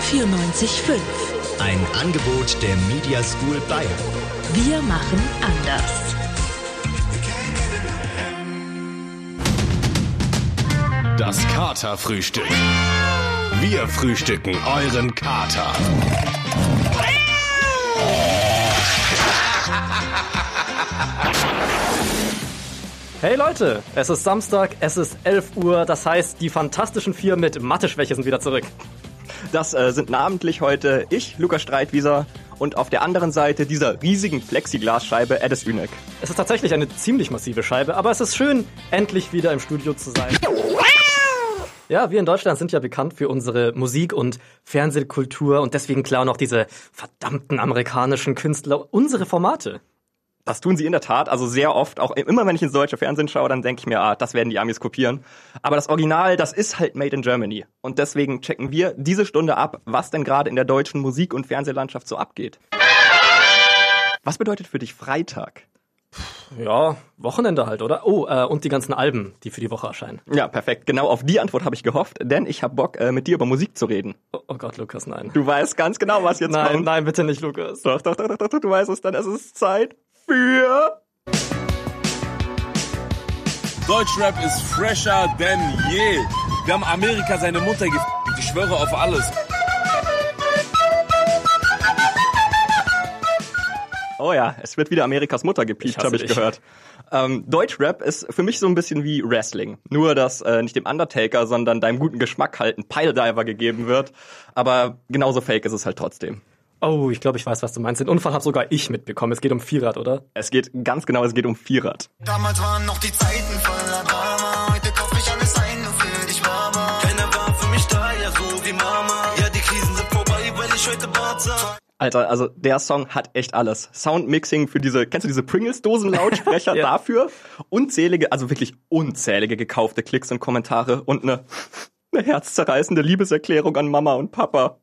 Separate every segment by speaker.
Speaker 1: 94.5.
Speaker 2: Ein Angebot der Media School Bayern.
Speaker 1: Wir machen anders.
Speaker 3: Das Katerfrühstück. Wir frühstücken euren Kater.
Speaker 4: Hey Leute, es ist Samstag, es ist 11 Uhr, das heißt, die fantastischen vier mit Mathe-Schwäche sind wieder zurück.
Speaker 5: Das äh, sind namentlich heute ich, Lukas Streitwieser, und auf der anderen Seite dieser riesigen Plexiglasscheibe Edis Ünek.
Speaker 4: Es ist tatsächlich eine ziemlich massive Scheibe, aber es ist schön, endlich wieder im Studio zu sein. Ja, wir in Deutschland sind ja bekannt für unsere Musik- und Fernsehkultur und deswegen klauen auch diese verdammten amerikanischen Künstler unsere Formate.
Speaker 5: Das tun sie in der Tat, also sehr oft. Auch immer wenn ich ins deutsche Fernsehen schaue, dann denke ich mir, ah, das werden die Amis kopieren. Aber das Original, das ist halt made in Germany. Und deswegen checken wir diese Stunde ab, was denn gerade in der deutschen Musik- und Fernsehlandschaft so abgeht. Was bedeutet für dich Freitag?
Speaker 4: Ja, Wochenende halt, oder? Oh, äh, und die ganzen Alben, die für die Woche erscheinen.
Speaker 5: Ja, perfekt. Genau auf die Antwort habe ich gehofft, denn ich habe Bock, äh, mit dir über Musik zu reden.
Speaker 4: Oh, oh Gott, Lukas, nein.
Speaker 5: Du weißt ganz genau, was jetzt
Speaker 4: Nein,
Speaker 5: kommt.
Speaker 4: nein, bitte nicht, Lukas.
Speaker 5: Doch, doch, doch, doch, doch, du weißt es dann. Es ist Zeit für...
Speaker 6: Deutschrap ist fresher denn je. Wir haben Amerika seine Mutter gefickt. Ich schwöre auf alles.
Speaker 5: Oh ja, es wird wieder Amerikas Mutter gepiekt,
Speaker 4: hasse
Speaker 5: habe ich
Speaker 4: dich.
Speaker 5: gehört. Ähm, Deutschrap ist für mich so ein bisschen wie Wrestling. Nur, dass äh, nicht dem Undertaker, sondern deinem guten Geschmack halt ein Pilediver gegeben wird. Aber genauso fake ist es halt trotzdem.
Speaker 4: Oh, ich glaube, ich weiß, was du meinst. Den Unfall habe sogar ich mitbekommen. Es geht um Vierrad, oder?
Speaker 5: Es geht ganz genau, es geht um Vierrad.
Speaker 7: Damals waren noch die Zeiten voller Drama. Heute kauf ich alles ein, nur für dich, Mama. Keiner war für mich da, ja so wie Mama. Ja, die Krisen sind vorbei, weil ich heute Bart.
Speaker 5: Alter, also der Song hat echt alles. Soundmixing für diese, kennst du diese Pringles-Dosen-Lautsprecher
Speaker 4: Ja.
Speaker 5: dafür? Unzählige, also wirklich unzählige gekaufte Klicks und Kommentare und eine, eine herzzerreißende Liebeserklärung an Mama und Papa.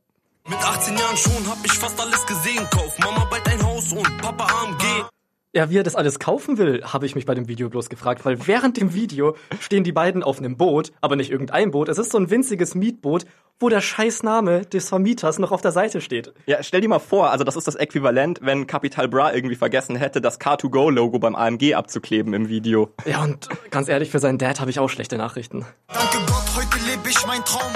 Speaker 7: Mit 18 Jahren schon hab ich fast alles gesehen. Kauf Mama bald ein Haus und Papa AMG.
Speaker 4: Ja, wie er das alles kaufen will, habe ich mich bei dem Video bloß gefragt, weil während dem Video stehen die beiden auf einem Boot, aber nicht irgendein Boot. Es ist so ein winziges Mietboot, wo der Scheißname des Vermieters noch auf der Seite steht.
Speaker 5: Ja, stell dir mal vor, also das ist das Äquivalent, wenn Capital Bra irgendwie vergessen hätte, das Car2Go-Logo beim AMG abzukleben im Video.
Speaker 4: Ja, und ganz ehrlich, für seinen Dad habe ich auch schlechte Nachrichten.
Speaker 7: Danke Gott, heute lebe ich mein Traum.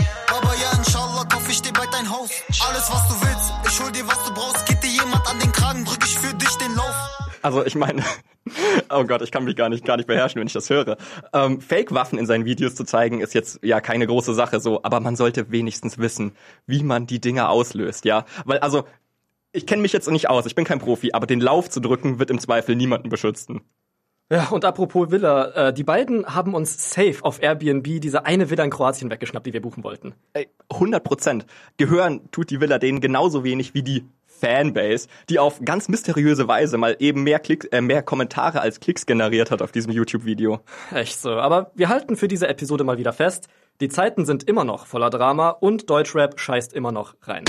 Speaker 7: Aber ja, inshallah kauf ich dir bald ein Haus. Alles, was du willst, ich hol dir, was du brauchst. Geht dir jemand an den Kragen, drück ich für dich den Lauf.
Speaker 5: Also ich meine, oh Gott, ich kann mich gar nicht, gar nicht beherrschen, wenn ich das höre. Ähm, Fake-Waffen in seinen Videos zu zeigen, ist jetzt ja keine große Sache so, aber man sollte wenigstens wissen, wie man die Dinger auslöst, ja? Weil also, ich kenne mich jetzt nicht aus, ich bin kein Profi, aber den Lauf zu drücken, wird im Zweifel niemanden beschützen.
Speaker 4: Ja, und apropos Villa, äh, die beiden haben uns safe auf Airbnb diese eine Villa in Kroatien weggeschnappt, die wir buchen wollten.
Speaker 5: Ey, 100 Prozent. Gehören tut die Villa denen genauso wenig wie die Fanbase, die auf ganz mysteriöse Weise mal eben mehr Klicks, äh, mehr Kommentare als Klicks generiert hat auf diesem YouTube-Video.
Speaker 4: Echt so. Aber wir halten für diese Episode mal wieder fest. Die Zeiten sind immer noch voller Drama und Deutschrap scheißt immer noch rein.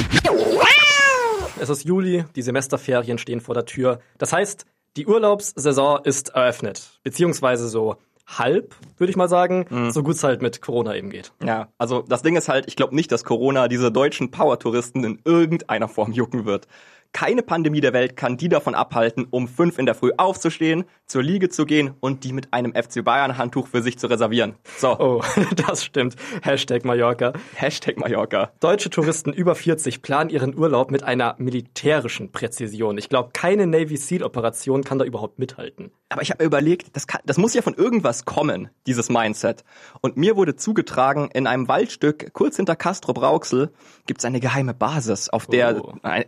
Speaker 4: Es ist Juli, die Semesterferien stehen vor der Tür. Das heißt, die Urlaubssaison ist eröffnet. Beziehungsweise so halb, würde ich mal sagen, so gut es halt mit Corona eben geht.
Speaker 5: Ja, also das Ding ist halt, ich glaube nicht, dass Corona diese deutschen Power-Touristen in irgendeiner Form jucken wird. Keine Pandemie der Welt kann die davon abhalten, um fünf in der Früh aufzustehen, zur Liege zu gehen und die mit einem FC Bayern Handtuch für sich zu reservieren. So,
Speaker 4: Oh, das stimmt. Hashtag Mallorca.
Speaker 5: Hashtag Mallorca.
Speaker 4: Deutsche Touristen über 40 planen ihren Urlaub mit einer militärischen Präzision. Ich glaube, keine Navy Seal Operation kann da überhaupt mithalten.
Speaker 5: Aber ich habe mir überlegt, das, kann, das muss ja von irgendwas kommen, dieses Mindset. Und mir wurde zugetragen, in einem Waldstück kurz hinter Castro Brauxel gibt's eine geheime Basis, auf der,
Speaker 4: Oh.
Speaker 5: äh,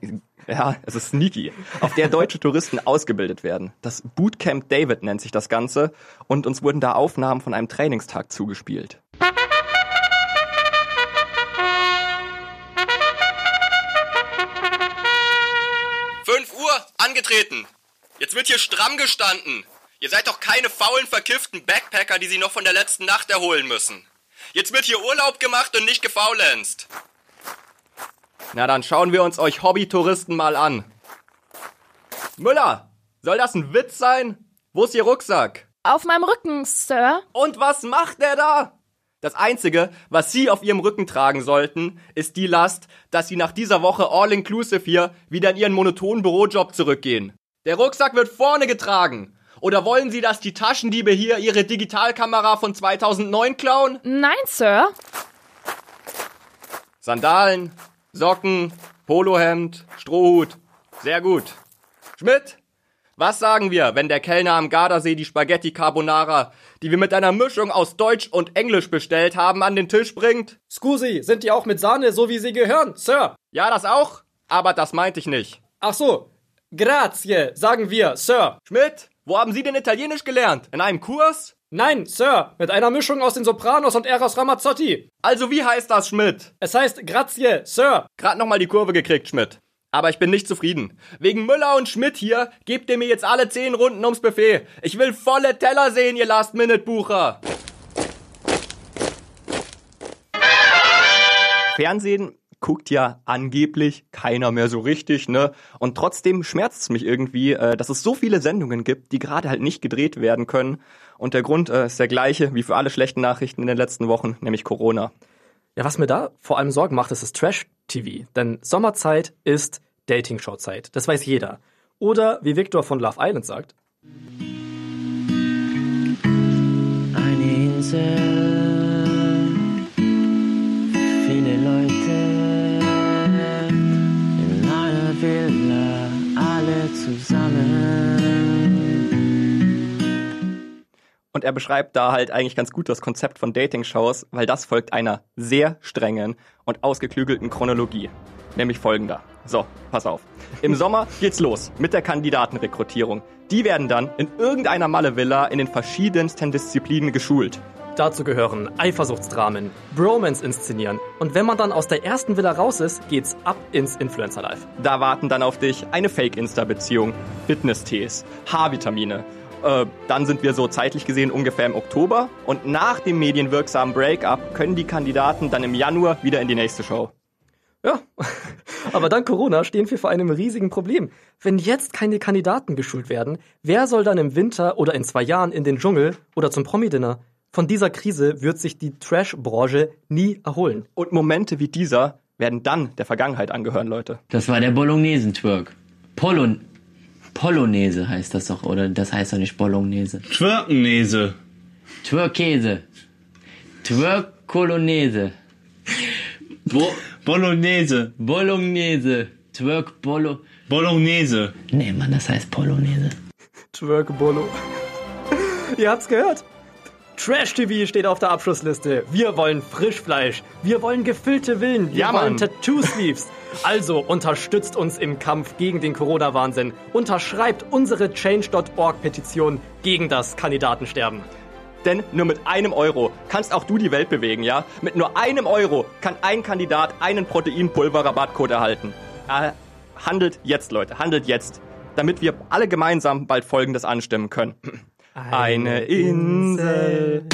Speaker 5: ja, es ist sneaky, auf der deutsche Touristen ausgebildet werden. Das Bootcamp David nennt sich das Ganze und uns wurden da Aufnahmen von einem Trainingstag zugespielt.
Speaker 8: Fünf Uhr, angetreten. Jetzt wird hier stramm gestanden. Ihr seid doch keine faulen, verkifften Backpacker, die sie noch von der letzten Nacht erholen müssen. Jetzt wird hier Urlaub gemacht und nicht gefaulenzt.
Speaker 5: Na dann schauen wir uns euch Hobbytouristen mal an. Müller, soll das ein Witz sein? Wo ist Ihr Rucksack?
Speaker 9: Auf meinem Rücken, Sir.
Speaker 5: Und was macht der da?
Speaker 8: Das Einzige, was Sie auf Ihrem Rücken tragen sollten, ist die Last, dass Sie nach dieser Woche All-Inclusive hier wieder in Ihren monotonen Bürojob zurückgehen. Der Rucksack wird vorne getragen. Oder wollen Sie, dass die Taschendiebe hier Ihre Digitalkamera von 2009 klauen?
Speaker 1: Nein, Sir.
Speaker 8: Sandalen, Socken, Polohemd, Strohhut. Sehr gut. Schmidt, was sagen wir, wenn der Kellner am Gardasee die Spaghetti Carbonara, die wir mit einer Mischung aus Deutsch und Englisch bestellt haben, an den Tisch bringt?
Speaker 4: Scusi, sind die auch mit Sahne, so wie sie gehören, Sir?
Speaker 8: Ja, das auch, aber das meinte ich nicht.
Speaker 4: Ach so. Grazie, sagen wir, Sir.
Speaker 8: Schmidt, wo haben Sie denn Italienisch gelernt? In einem Kurs?
Speaker 4: Nein, Sir, mit einer Mischung aus den Sopranos und Eros Ramazzotti.
Speaker 8: Also wie heißt das, Schmidt?
Speaker 4: Es heißt Grazie, Sir.
Speaker 8: Grad nochmal die Kurve gekriegt, Schmidt. Aber ich bin nicht zufrieden. Wegen Müller und Schmidt hier gebt ihr mir jetzt alle zehn Runden ums Buffet. Ich will volle Teller sehen, ihr Last-Minute-Bucher. Fernsehen guckt ja angeblich keiner mehr so richtig, ne? Und trotzdem schmerzt es mich irgendwie, äh, dass es so viele Sendungen gibt, die gerade halt nicht gedreht werden können. Und der Grund äh, ist der gleiche wie für alle schlechten Nachrichten in den letzten Wochen, nämlich Corona.
Speaker 4: Ja, was mir da vor allem Sorgen macht, ist das Trash-TV. Denn Sommerzeit ist Dating-Show-Zeit. Das weiß jeder. Oder wie Victor von Love Island sagt,
Speaker 9: Eine Insel,
Speaker 5: Und er beschreibt da halt eigentlich ganz gut das Konzept von Dating-Shows, weil das folgt einer sehr strengen und ausgeklügelten Chronologie. Nämlich folgender. So, pass auf. Im Sommer geht's los mit der Kandidatenrekrutierung. Die werden dann in irgendeiner Malle-Villa in den verschiedensten Disziplinen geschult.
Speaker 4: dazu gehören Eifersuchtsdramen, Bromance inszenieren und wenn man dann aus der ersten Villa raus ist, geht's ab ins Influencer-Life.
Speaker 5: Da warten dann auf dich eine Fake-Insta-Beziehung, Fitness-Tees, Haarvitamine. Äh, dann sind wir so zeitlich gesehen ungefähr im Oktober und nach dem medienwirksamen Break-up können die Kandidaten dann im Januar wieder in die nächste Show.
Speaker 4: Ja, aber dank Corona stehen wir vor einem riesigen Problem. Wenn jetzt keine Kandidaten geschult werden, wer soll dann im Winter oder in zwei Jahren in den Dschungel oder zum Promi-Dinner? Von dieser Krise wird sich die Trash-Branche nie erholen.
Speaker 5: Und Momente wie dieser werden dann der Vergangenheit angehören, Leute.
Speaker 9: Das war der Bolognesen-Twerk. Polon Polonaise heißt das doch, oder das heißt doch nicht Bolognese.
Speaker 6: Twerknese.
Speaker 9: Twerkese. Twerk-Kolognese.
Speaker 6: Bo Bolognese.
Speaker 9: Bolognese. Twerk-Bolo...
Speaker 6: Bolognese.
Speaker 9: Nee, Mann, das heißt Polonaise.
Speaker 4: Twerk Bolo. Ihr habt's gehört. Trash TV steht auf der Abschlussliste. Wir wollen Frischfleisch. Wir wollen gefüllte Villen. Wir
Speaker 5: Ja,
Speaker 4: wollen
Speaker 5: Mann.
Speaker 4: Tattoo-Sleeves. Also unterstützt uns im Kampf gegen den Corona-Wahnsinn. Unterschreibt unsere Change.org-Petition gegen das Kandidatensterben.
Speaker 5: Denn nur mit einem Euro kannst auch du die Welt bewegen, ja? Mit nur einem Euro kann ein Kandidat einen Proteinpulver-Rabattcode erhalten. Äh, handelt jetzt, Leute, handelt jetzt. Damit wir alle gemeinsam bald Folgendes anstimmen können. Eine Insel.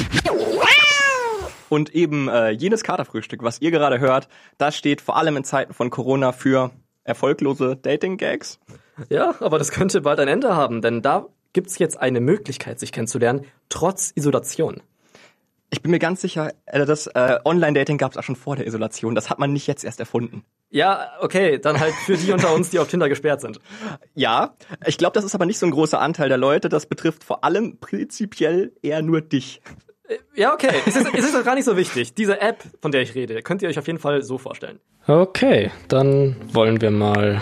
Speaker 5: Und eben äh, jenes Katerfrühstück, was ihr gerade hört, das steht vor allem in Zeiten von Corona für erfolglose Dating-Gags.
Speaker 4: Ja, aber das könnte bald ein Ende haben, denn da gibt's jetzt eine Möglichkeit, sich kennenzulernen, trotz Isolation.
Speaker 5: Ich bin mir ganz sicher, äh, das äh, Online-Dating gab es auch schon vor der Isolation. Das hat man nicht jetzt erst erfunden.
Speaker 4: Ja, okay, dann halt für die unter uns, die auf Tinder gesperrt sind.
Speaker 5: Ja, ich glaube, das ist aber nicht so ein großer Anteil der Leute. Das betrifft vor allem prinzipiell eher nur dich.
Speaker 4: Ja, okay. Es ist, es ist doch gar nicht so wichtig. Diese App, von der ich rede, könnt ihr euch auf jeden Fall so vorstellen. Okay, dann wollen wir mal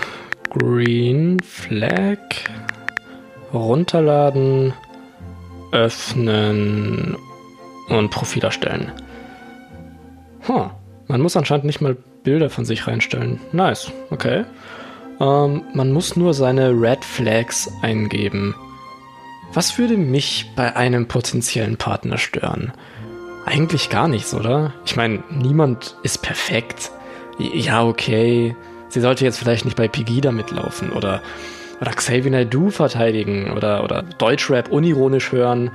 Speaker 4: Green Flag runterladen, öffnen und Profil erstellen. Huh, man muss anscheinend nicht mal Bilder von sich reinstellen. Nice, okay. Ähm, man muss nur seine Red Flags eingeben. Was würde mich bei einem potenziellen Partner stören? Eigentlich gar nichts, oder? Ich meine, niemand ist perfekt. Ja, okay. Sie sollte jetzt vielleicht nicht bei Pegida mitlaufen oder, oder Xavier Naidoo verteidigen oder, oder Deutschrap unironisch hören.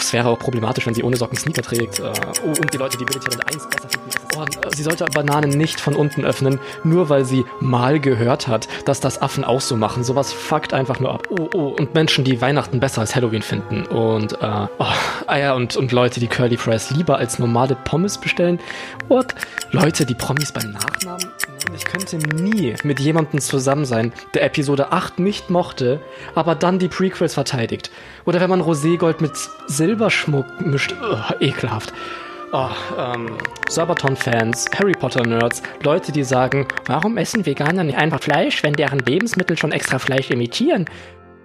Speaker 4: Es wäre auch problematisch, wenn sie ohne Socken Sneaker trägt. Oh, und die Leute, die Billy Talent 1 besser finden. Oh, sie sollte Bananen nicht von unten öffnen, nur weil sie mal gehört hat, dass das Affen auch so machen. Sowas fuckt einfach nur ab. Oh, oh, und Menschen, die Weihnachten besser als Halloween finden. Und, äh, oh, Eier und, und Leute, die Curly Fries lieber als normale Pommes bestellen. What? Leute, die Promis beim Nachnamen. Ich könnte nie mit jemandem zusammen sein, der Episode 8 nicht mochte, aber dann die Prequels verteidigt. Oder wenn man Roségold mit Silberschmuck mischt. Ugh, ekelhaft. Oh, ähm, Sabaton-Fans, Harry Potter-Nerds, Leute, die sagen, warum essen Veganer nicht einfach Fleisch, wenn deren Lebensmittel schon extra Fleisch imitieren?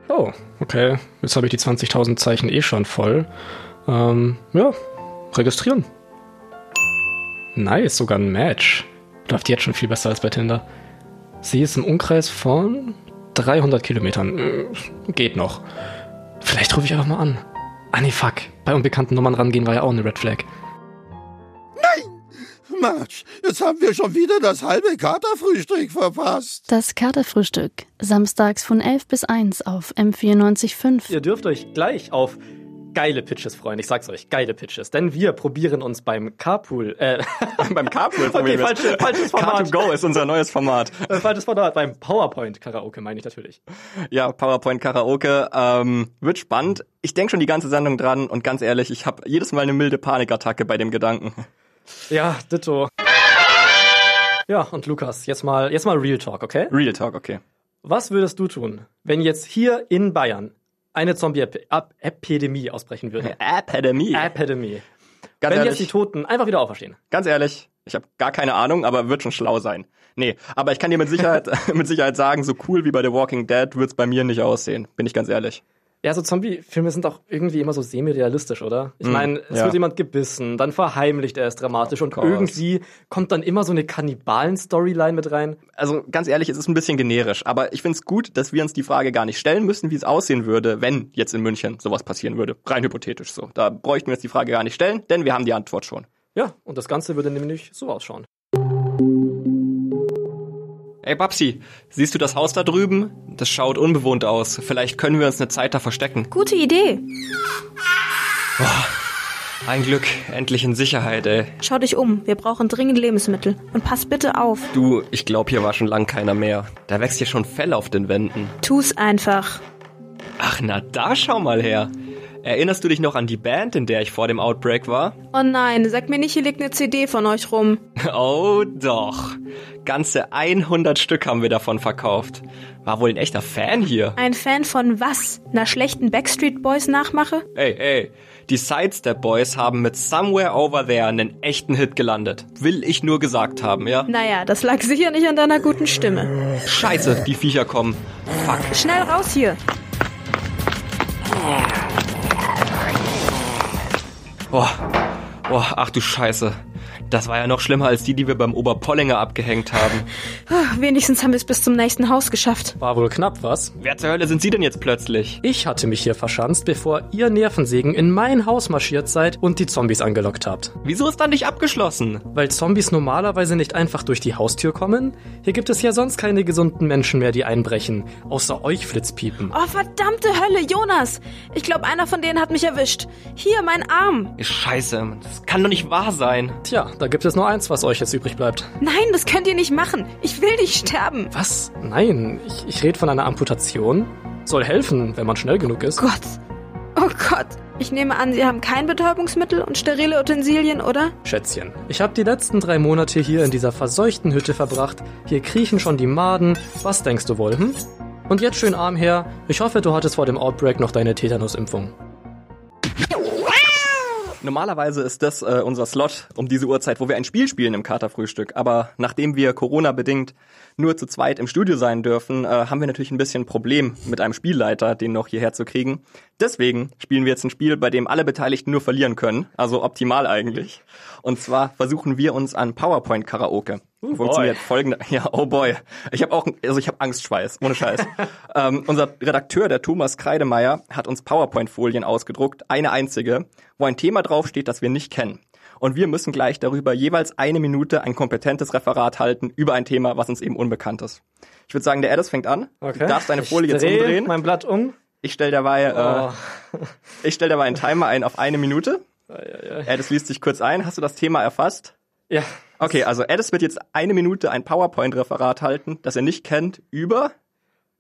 Speaker 4: Oh, okay. Jetzt habe ich die 20.000 Zeichen eh schon voll. Ähm, ja, registrieren. Nice, sogar ein Match. Läuft jetzt schon viel besser als bei Tinder. Sie ist im Umkreis von 300 Kilometern. Äh, Geht noch. Vielleicht rufe ich einfach mal an. Ah nee, fuck. Bei unbekannten Nummern rangehen war ja auch eine Red Flag.
Speaker 10: Marsch, jetzt haben wir schon wieder das halbe Katerfrühstück verpasst.
Speaker 11: Das Katerfrühstück. Samstags von 11 bis 1 auf M94.5.
Speaker 4: Ihr dürft euch gleich auf geile Pitches freuen. Ich sag's euch, geile Pitches. Denn wir probieren uns beim Carpool, äh,
Speaker 5: Beim Carpool
Speaker 4: okay, falsches, falsches Format.
Speaker 5: Car2Go ist unser neues Format.
Speaker 4: Äh, falsches Format. Beim PowerPoint Karaoke meine ich natürlich.
Speaker 5: Ja, PowerPoint Karaoke ähm, wird spannend. Ich denke schon die ganze Sendung dran und ganz ehrlich, ich habe jedes Mal eine milde Panikattacke bei dem Gedanken.
Speaker 4: Ja, ditto. Ja, und Lukas, jetzt mal, jetzt mal Real Talk, okay?
Speaker 5: Real Talk, okay.
Speaker 4: Was würdest du tun, wenn jetzt hier in Bayern eine Zombie-Epidemie ausbrechen würde?
Speaker 5: Epidemie.
Speaker 4: Epidemie.
Speaker 5: Ganz
Speaker 4: wenn
Speaker 5: ehrlich,
Speaker 4: jetzt die Toten einfach wieder auferstehen.
Speaker 5: ganz ehrlich, ich habe gar keine Ahnung, aber wird schon schlau sein. Nee, aber ich kann dir mit Sicherheit, mit Sicherheit sagen, so cool wie bei The Walking Dead wird's bei mir nicht aussehen. Bin ich ganz ehrlich.
Speaker 4: Ja, so Zombie-Filme sind auch irgendwie immer so semi-realistisch, oder? Ich
Speaker 5: Mm,
Speaker 4: meine, es
Speaker 5: ja.
Speaker 4: wird jemand gebissen, dann verheimlicht er es dramatisch und irgendwie kommt dann immer so eine Kannibalen-Storyline mit rein.
Speaker 5: Also ganz ehrlich, es ist ein bisschen generisch, aber ich find's gut, dass wir uns die Frage gar nicht stellen müssen, wie es aussehen würde, wenn jetzt in München sowas passieren würde. Rein hypothetisch so. Da bräuchten wir jetzt die Frage gar nicht stellen, denn wir haben die Antwort schon.
Speaker 4: Ja, und das Ganze würde nämlich so ausschauen.
Speaker 5: Ey Babsi, siehst du das Haus da drüben? Das schaut unbewohnt aus. Vielleicht können wir uns eine Zeit da verstecken.
Speaker 12: Gute Idee.
Speaker 5: Ein Glück, endlich in Sicherheit, ey.
Speaker 12: Schau dich um. Wir brauchen dringend Lebensmittel. Und pass bitte auf.
Speaker 5: Du, ich glaube, hier war schon lang keiner mehr. Da wächst hier schon Fell auf den Wänden.
Speaker 12: Tu's einfach.
Speaker 5: Ach, na da schau mal her. Erinnerst du dich noch an die Band, in der ich vor dem Outbreak war?
Speaker 12: Oh nein, sag mir nicht, hier liegt eine CD von euch rum.
Speaker 5: Oh doch. Ganze 100 Stück haben wir davon verkauft. War wohl ein echter Fan hier.
Speaker 12: Ein Fan von was? Einer schlechten Backstreet Boys Nachmache?
Speaker 5: Ey, ey. Die Sidestep Boys haben mit Somewhere Over There einen echten Hit gelandet. Will ich nur gesagt haben, ja?
Speaker 12: Naja, das lag sicher nicht an deiner guten Stimme.
Speaker 5: Scheiße, die Viecher kommen. Fuck.
Speaker 12: Schnell raus hier.
Speaker 5: Boah. Boah, ach du Scheiße. Das war ja noch schlimmer als die, die wir beim Oberpollinger abgehängt haben.
Speaker 12: Ah, Wenigstens haben wir es bis zum nächsten Haus geschafft.
Speaker 4: War wohl knapp, was?
Speaker 5: Wer zur Hölle sind Sie denn jetzt plötzlich?
Speaker 4: Ich hatte mich hier verschanzt, bevor ihr Nervensägen in mein Haus marschiert seid und die Zombies angelockt habt.
Speaker 5: Wieso ist dann nicht abgeschlossen?
Speaker 4: Weil Zombies normalerweise nicht einfach durch die Haustür kommen? Hier gibt es ja sonst keine gesunden Menschen mehr, die einbrechen. Außer euch, Flitzpiepen.
Speaker 12: Oh, verdammte Hölle, Jonas! Ich glaube, einer von denen hat mich erwischt. Hier, mein Arm.
Speaker 5: Scheiße, das kann doch nicht wahr sein.
Speaker 4: Tja, da gibt es nur eins, was euch jetzt übrig bleibt.
Speaker 12: Nein, das könnt ihr nicht machen. Ich will nicht sterben.
Speaker 4: Was? Nein, ich, ich rede von einer Amputation. Soll helfen, wenn man schnell genug ist.
Speaker 12: Gott. Oh Gott. Ich nehme an, Sie haben kein Betäubungsmittel und sterile Utensilien, oder?
Speaker 4: Schätzchen, ich habe die letzten drei Monate hier in dieser verseuchten Hütte verbracht. Hier kriechen schon die Maden. Was denkst du wohl, hm? Und jetzt schön arm her. Ich hoffe, du hattest vor dem Outbreak noch deine Tetanusimpfung.
Speaker 5: Normalerweise ist das äh, unser Slot um diese Uhrzeit, wo wir ein Spiel spielen im Katerfrühstück. Aber nachdem wir Corona-bedingt nur zu zweit im Studio sein dürfen, äh, haben wir natürlich ein bisschen Problem mit einem Spielleiter, den noch hierher zu kriegen. Deswegen spielen wir jetzt ein Spiel, bei dem alle Beteiligten nur verlieren können. Also optimal eigentlich. Und zwar versuchen wir uns an PowerPoint-Karaoke.
Speaker 4: Oh
Speaker 5: Funktioniert
Speaker 4: boy.
Speaker 5: folgende. Ja, oh boy. Ich habe auch, also ich habe Angstschweiß, ohne Scheiß. ähm, unser Redakteur, der Thomas Kreidemeier, hat uns PowerPoint-Folien ausgedruckt, eine einzige, wo ein Thema draufsteht, das wir nicht kennen. Und wir müssen gleich darüber jeweils eine Minute ein kompetentes Referat halten über ein Thema, was uns eben unbekannt ist. Ich würde sagen, der Edis fängt an.
Speaker 4: Okay.
Speaker 5: Du darfst deine Folie jetzt
Speaker 4: dreh
Speaker 5: umdrehen.
Speaker 4: mein Blatt um.
Speaker 5: Ich stelle dabei,
Speaker 4: Oh.
Speaker 5: äh, ich stell dabei einen Timer ein auf eine Minute. Edis liest sich kurz ein. Hast du das Thema erfasst?
Speaker 4: Ja.
Speaker 5: Okay, also Edis wird jetzt eine Minute ein PowerPoint-Referat halten, das er nicht kennt, über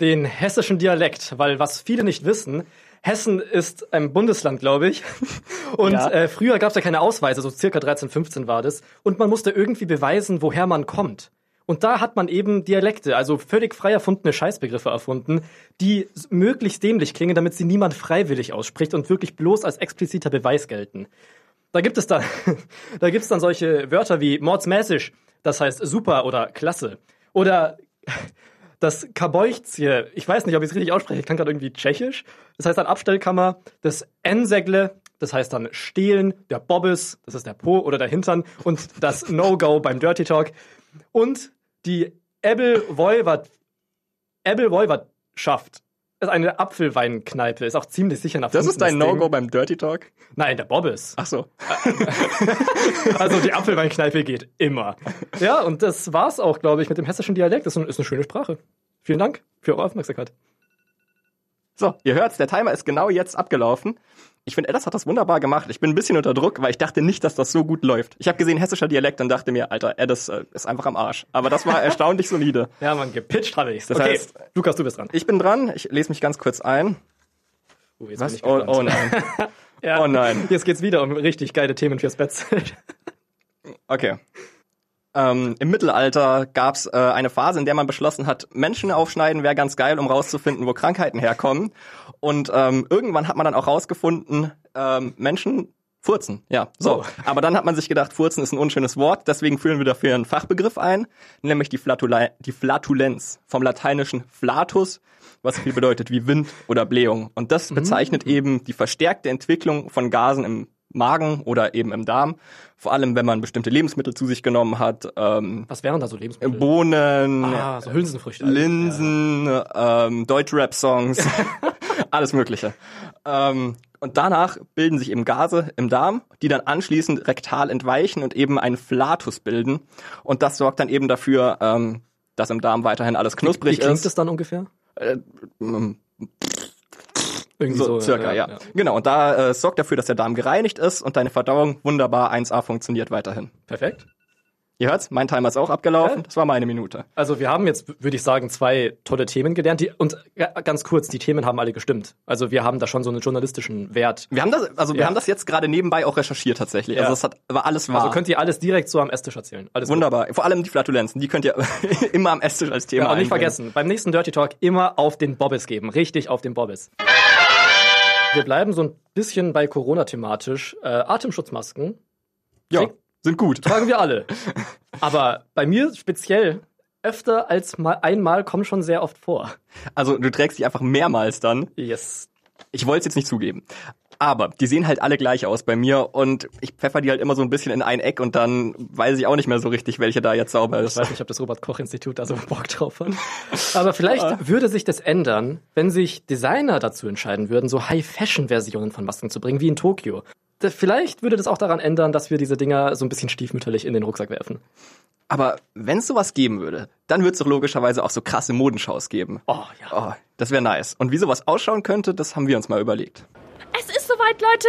Speaker 4: Den hessischen Dialekt, weil was viele nicht wissen, Hessen ist ein Bundesland, glaube ich. Und
Speaker 5: Ja.
Speaker 4: äh, früher gab es ja keine Ausweise, so circa 13, 15 war das. Und man musste irgendwie beweisen, woher man kommt. Und da hat man eben Dialekte, also völlig frei erfundene Scheißbegriffe erfunden, die möglichst dämlich klingen, damit sie niemand freiwillig ausspricht und wirklich bloß als expliziter Beweis gelten. Da gibt es dann, da gibt's dann solche Wörter wie mordsmäßig, das heißt super oder klasse. Oder das Kabojcie, ich weiß nicht, ob ich es richtig ausspreche, ich kann gerade irgendwie tschechisch. Das heißt dann Abstellkammer, das Ensegle, das heißt dann stehlen, der Bobbes, das ist der Po oder der Hintern und das No-Go beim Dirty Talk. Und die Ebel Voivod, Ebel Voivodschaft ist eine Apfelweinkneipe, ist auch ziemlich sicher nach
Speaker 5: Das ist dein No-Go beim Dirty Talk?
Speaker 4: Nein, der Bobbes.
Speaker 5: Ach so.
Speaker 4: Also die Apfelweinkneipe geht immer. Ja, und das war's auch, glaube ich, mit dem hessischen Dialekt. Das ist eine, ist eine schöne Sprache. Vielen Dank für eure Aufmerksamkeit.
Speaker 5: So, ihr hört's, der Timer ist genau jetzt abgelaufen. Ich finde, Eddas hat das wunderbar gemacht. Ich bin ein bisschen unter Druck, weil ich dachte nicht, dass das so gut läuft. Ich habe gesehen hessischer Dialekt und dachte mir, Alter, Eddas äh, ist einfach am Arsch. Aber das war erstaunlich solide.
Speaker 4: Ja, man, gepitcht habe ich's.
Speaker 5: Das
Speaker 4: okay,
Speaker 5: heißt-
Speaker 4: Lukas, du bist dran.
Speaker 5: Ich bin dran. Ich lese mich ganz kurz ein.
Speaker 4: Oh, jetzt
Speaker 5: Was?
Speaker 4: bin ich
Speaker 5: Oh, oh nein.
Speaker 4: ja,
Speaker 5: Oh nein.
Speaker 4: Jetzt geht's wieder um richtig geile Themen fürs Bettzelt.
Speaker 5: Okay. Ähm, Im Mittelalter gab's äh, eine Phase, in der man beschlossen hat, Menschen aufschneiden wäre ganz geil, um rauszufinden, wo Krankheiten herkommen. Und ähm, irgendwann hat man dann auch rausgefunden, ähm, Menschen furzen. Ja, so.
Speaker 4: Oh.
Speaker 5: Aber dann hat man sich gedacht, furzen ist ein unschönes Wort, deswegen führen wir dafür einen Fachbegriff ein, nämlich die, Flatula die Flatulenz vom lateinischen flatus, was viel bedeutet wie Wind oder Blähung. Und das bezeichnet eben die verstärkte Entwicklung von Gasen im Magen oder eben im Darm. Vor allem, wenn man bestimmte Lebensmittel zu sich genommen hat. Ähm,
Speaker 4: Was wären da so Lebensmittel?
Speaker 5: Bohnen,
Speaker 4: Ah, so Hülsenfrüchte.
Speaker 5: Linsen, ähm, Deutschrap-Songs, alles Mögliche. Ähm, und danach bilden sich eben Gase im Darm, die dann anschließend rektal entweichen und eben einen Flatus bilden. Und das sorgt dann eben dafür, ähm, dass im Darm weiterhin alles
Speaker 4: Wie
Speaker 5: knusprig
Speaker 4: klingt
Speaker 5: ist.
Speaker 4: das dann ungefähr?
Speaker 5: Äh,
Speaker 4: Irgendwie
Speaker 5: so, circa, ja. Genau, und da äh, sorgt dafür, dass der Darm gereinigt ist und deine Verdauung wunderbar 1A funktioniert weiterhin.
Speaker 4: Perfekt.
Speaker 5: Ihr hört's, mein Timer ist auch abgelaufen.
Speaker 4: Ja.
Speaker 5: Das war meine Minute.
Speaker 4: Also wir haben jetzt, würde ich sagen, zwei tolle Themen gelernt. Die, und ga- ganz kurz, die Themen haben alle gestimmt. Also wir haben da schon so einen journalistischen Wert.
Speaker 5: Wir haben das, also wir
Speaker 4: Ja.
Speaker 5: haben das jetzt gerade nebenbei auch recherchiert tatsächlich.
Speaker 4: Ja.
Speaker 5: Also es hat, war alles wahr.
Speaker 4: Also könnt ihr alles direkt so am Esstisch erzählen. Alles gut.
Speaker 5: Wunderbar. Vor allem die Flatulenzen, die könnt ihr immer am Esstisch als Thema
Speaker 4: Ja, und nicht
Speaker 5: einbringen.
Speaker 4: vergessen, beim nächsten Dirty Talk immer auf den Bobbes geben. Richtig auf den Bobbes. Wir bleiben so ein bisschen bei Corona thematisch. Äh, Atemschutzmasken
Speaker 5: Ja,
Speaker 4: Krieg-
Speaker 5: sind gut.
Speaker 4: tragen wir alle. Aber bei mir speziell öfter als mal einmal kommen schon sehr oft vor.
Speaker 5: Also du trägst die einfach mehrmals dann.
Speaker 4: Yes.
Speaker 5: Ich wollte es jetzt nicht zugeben. Aber die sehen halt alle gleich aus bei mir und ich pfeffer die halt immer so ein bisschen in ein Eck und dann weiß ich auch nicht mehr so richtig, welche da jetzt sauber
Speaker 4: Ich
Speaker 5: ist.
Speaker 4: weiß nicht, ob das Robert-Koch-Institut da so Bock drauf hat. Aber vielleicht würde sich das ändern, wenn sich Designer dazu entscheiden würden, so High-Fashion-Versionen von Masken zu bringen, wie in Tokio. Vielleicht würde das auch daran ändern, dass wir diese Dinger so ein bisschen stiefmütterlich in den Rucksack werfen.
Speaker 5: Aber wenn es sowas geben würde, dann würde es doch logischerweise auch so krasse Modenschaus geben.
Speaker 4: Oh ja.
Speaker 5: Oh, das wäre nice. Und wie sowas ausschauen könnte, das haben wir uns mal überlegt.
Speaker 13: Es ist soweit, Leute.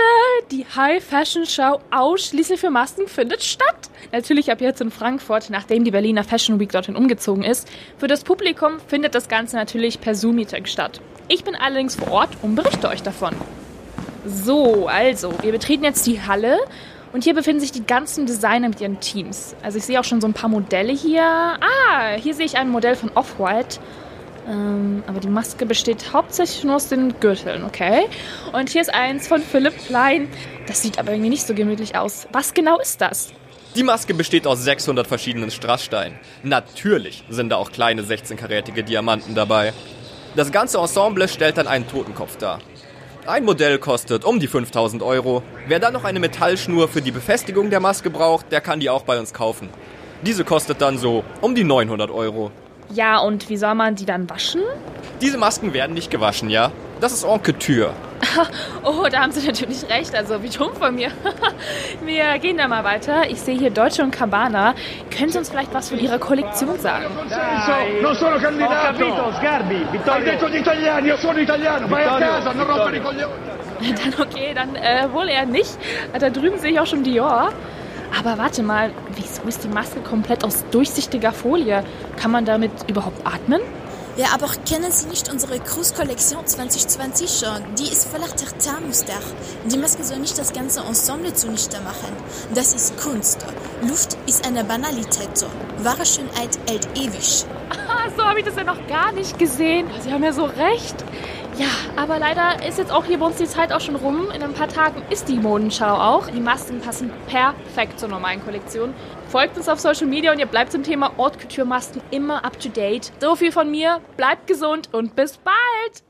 Speaker 13: Die High Fashion Show ausschließlich für Masken findet statt. Natürlich ab jetzt in Frankfurt, nachdem die Berliner Fashion Week dorthin umgezogen ist. Für das Publikum findet das Ganze natürlich per Zoom-Meeting statt. Ich bin allerdings vor Ort und berichte euch davon. So, also, wir betreten jetzt die Halle und hier befinden sich die ganzen Designer mit ihren Teams. Also ich sehe auch schon so ein paar Modelle hier. Ah, hier sehe ich ein Modell von Off-White. Ähm, aber die Maske besteht hauptsächlich nur aus den Gürteln, okay? Und hier ist eins von Philipp Klein. Das sieht aber irgendwie nicht so gemütlich aus. Was genau ist das?
Speaker 8: Die Maske besteht aus 600 verschiedenen Strasssteinen. Natürlich sind da auch kleine 16-karätige Diamanten dabei. Das ganze Ensemble stellt dann einen Totenkopf dar. Ein Modell kostet um die 5000 Euro. Wer dann noch eine Metallschnur für die Befestigung der Maske braucht, der kann die auch bei uns kaufen. Diese kostet dann so um die 900 Euro.
Speaker 13: Ja, und wie soll man die dann waschen?
Speaker 8: Diese Masken werden nicht gewaschen, ja? Das ist en couture.
Speaker 13: Oh, da haben Sie natürlich recht. Also wie dumm von mir. Wir gehen da mal weiter. Ich sehe hier Deutsche und Cabana. Können Sie uns vielleicht was von Ihrer Kollektion sagen?
Speaker 14: Non sono candidato! Ho Sgarbi! Vittorio! Hai detto gli italiani, io sono italiano! Vai a casa, non rompere i coglioni!
Speaker 13: Dann okay, dann äh, wohl eher nicht. Da drüben sehe ich auch schon Dior. Aber warte mal, wieso ist die Maske komplett aus durchsichtiger Folie? Kann man damit überhaupt atmen?
Speaker 15: Ja, aber kennen Sie nicht unsere Cruise-Kollektion 2020 schon? Die ist voller Tartarmuster. Die Maske soll nicht das ganze Ensemble zunichte machen. Das ist Kunst. Luft ist eine Banalität. Wahre Schönheit hält ewig.
Speaker 13: Ah, so habe ich das ja noch gar nicht gesehen. Sie haben ja so recht. Ja, aber leider ist jetzt auch hier bei uns die Zeit auch schon rum. In ein paar Tagen ist die Modenschau auch. Die Masken passen perfekt zur normalen Kollektion. Folgt uns auf Social Media und ihr bleibt zum Thema Haute Couture Masken immer up to date. So viel von mir. Bleibt gesund und bis bald.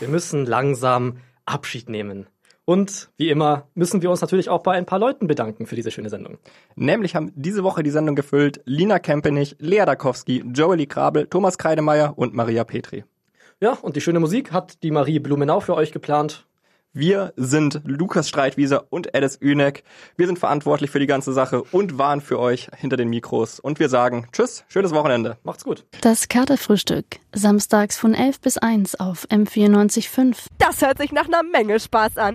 Speaker 4: Wir müssen langsam Abschied nehmen. Und wie immer müssen wir uns natürlich auch bei ein paar Leuten bedanken für diese schöne Sendung.
Speaker 5: Nämlich haben diese Woche die Sendung gefüllt Lina Kempenich, Lea Dakowski, Joely Krabel, Thomas Kreidemeier und Maria Petri.
Speaker 4: Ja, und die schöne Musik hat die Marie Blumenau für euch geplant.
Speaker 5: Wir sind Lukas Streitwieser und Alice Üneck. Wir sind verantwortlich für die ganze Sache und waren für euch hinter den Mikros. Und wir sagen Tschüss, schönes Wochenende.
Speaker 4: Macht's gut.
Speaker 11: Das Katerfrühstück. Samstags von 11 bis 1 auf M94.5.
Speaker 16: Das hört sich nach einer Menge Spaß an.